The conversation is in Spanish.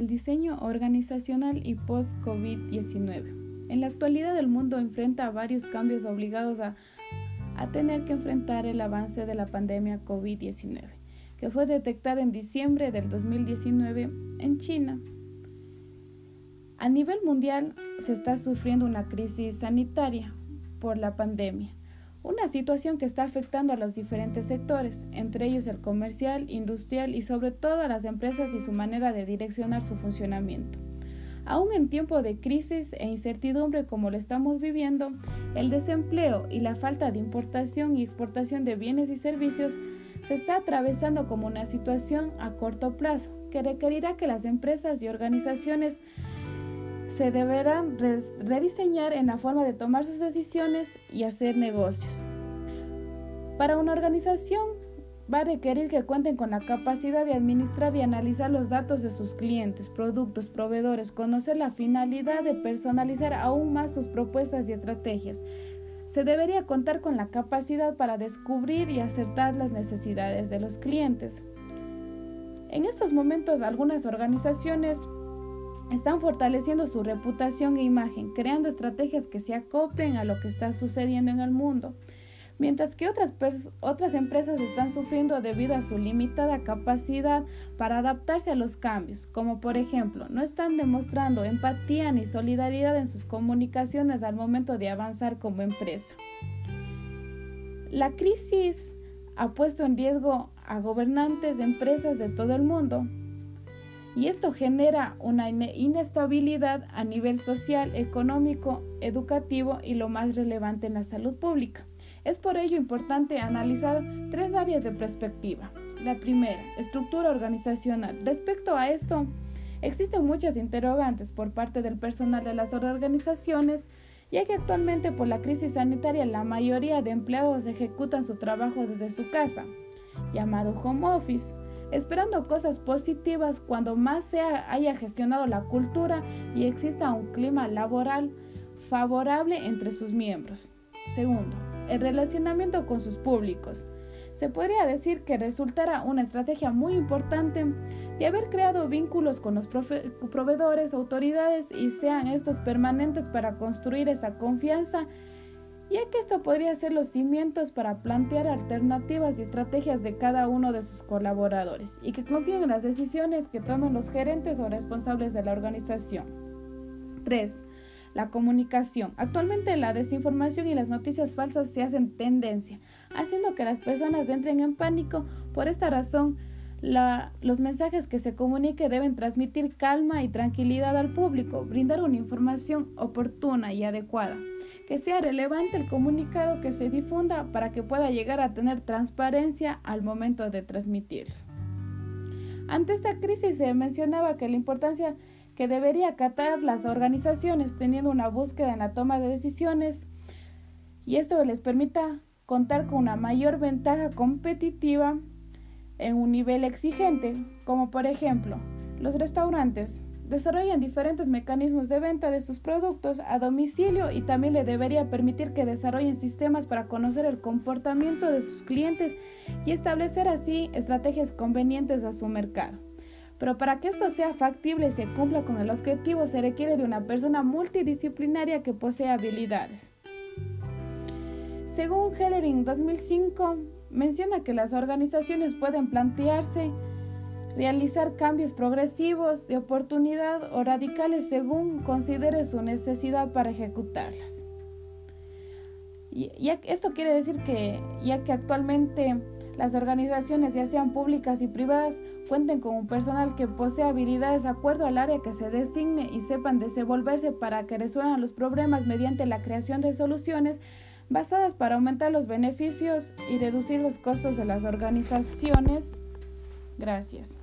rediseño organizacional y post-COVID-19. En la actualidad el mundo enfrenta varios cambios obligados a, a tener que enfrentar el avance de la pandemia COVID-19, que fue detectada en diciembre del 2019 en China. A nivel mundial se está sufriendo una crisis sanitaria por la pandemia una situación que está afectando a los diferentes sectores, entre ellos el comercial, industrial y sobre todo a las empresas y su manera de direccionar su funcionamiento. Aún en tiempo de crisis e incertidumbre como lo estamos viviendo, el desempleo y la falta de importación y exportación de bienes y servicios se está atravesando como una situación a corto plazo que requerirá que las empresas y organizaciones se deberán rediseñar en la forma de tomar sus decisiones y hacer negocios. Para una organización va a requerir que cuenten con la capacidad de administrar y analizar los datos de sus clientes, productos, proveedores, conocer la finalidad de personalizar aún más sus propuestas y estrategias. Se debería contar con la capacidad para descubrir y acertar las necesidades de los clientes. En estos momentos algunas organizaciones están fortaleciendo su reputación e imagen, creando estrategias que se acoplen a lo que está sucediendo en el mundo, mientras que otras, otras empresas están sufriendo debido a su limitada capacidad para adaptarse a los cambios, como por ejemplo, no están demostrando empatía ni solidaridad en sus comunicaciones al momento de avanzar como empresa. La crisis ha puesto en riesgo a gobernantes de empresas de todo el mundo, y esto genera una inestabilidad a nivel social, económico, educativo y lo más relevante en la salud pública. Es por ello importante analizar tres áreas de perspectiva. La primera, estructura organizacional. Respecto a esto, existen muchas interrogantes por parte del personal de las organizaciones, ya que actualmente por la crisis sanitaria la mayoría de empleados ejecutan su trabajo desde su casa, llamado home office esperando cosas positivas cuando más se haya gestionado la cultura y exista un clima laboral favorable entre sus miembros. Segundo, el relacionamiento con sus públicos. Se podría decir que resultará una estrategia muy importante de haber creado vínculos con los proveedores, autoridades y sean estos permanentes para construir esa confianza ya que esto podría ser los cimientos para plantear alternativas y estrategias de cada uno de sus colaboradores y que confíen en las decisiones que tomen los gerentes o responsables de la organización. 3. La comunicación. Actualmente la desinformación y las noticias falsas se hacen tendencia, haciendo que las personas entren en pánico. Por esta razón, los mensajes que se comunique deben transmitir calma y tranquilidad al público, brindar una información oportuna y adecuada que sea relevante el comunicado que se difunda para que pueda llegar a tener transparencia al momento de transmitirlo. Ante esta crisis se mencionaba que la importancia que debería acatar las organizaciones teniendo una búsqueda en la toma de decisiones y esto les permita contar con una mayor ventaja competitiva en un nivel exigente, como por ejemplo los restaurantes desarrollan diferentes mecanismos de venta de sus productos a domicilio y también le debería permitir que desarrollen sistemas para conocer el comportamiento de sus clientes y establecer así estrategias convenientes a su mercado. Pero para que esto sea factible y se cumpla con el objetivo se requiere de una persona multidisciplinaria que posee habilidades. Según Hellering 2005, menciona que las organizaciones pueden plantearse realizar cambios progresivos de oportunidad o radicales según considere su necesidad para ejecutarlas. Y esto quiere decir que ya que actualmente las organizaciones, ya sean públicas y privadas, cuenten con un personal que posee habilidades de acuerdo al área que se designe y sepan desenvolverse para que resuelvan los problemas mediante la creación de soluciones basadas para aumentar los beneficios y reducir los costos de las organizaciones. Gracias.